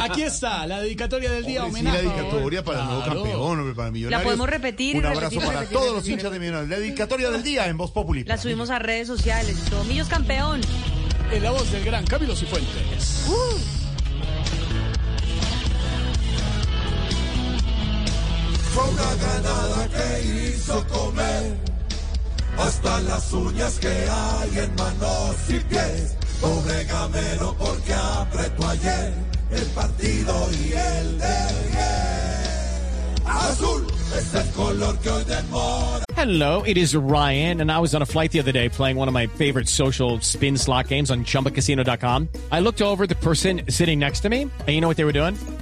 Aquí está, la dedicatoria del día. Hombre, sí, la dedicatoria para el nuevo campeón, hombre, para Millonarios. La podemos repetir y Un abrazo para repetir, todos los hinchas de Millonarios. La dedicatoria del día en Voz Populi. La subimos a redes sociales. y todo. Millos campeón. En la voz del gran Camilo Cifuentes. Fue una ganada que hizo comer hasta las uñas que hay en manos y pies. Pobre gamero porque apretó ayer el partido y el de. Azul es el color que hoy demora. Hello, it is Ryan, and I was on a flight the other day playing one of my favorite social spin slot games on chumbacasino.com. I looked over the person sitting next to me, and you know what they were doing?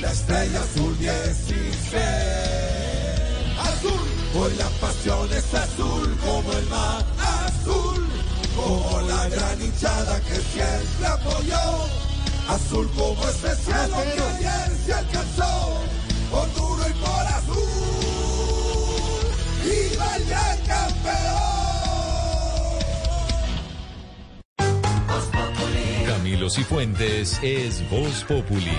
la estrella azul 16. Azul, hoy la pasión es azul como el mar azul, como la gran hinchada que siempre apoyó. Azul como ese cielo que ayer se alcanzó, por duro y por azul. ¡Viva el gran campeón! Camilo Cifuentes es Voz Populi.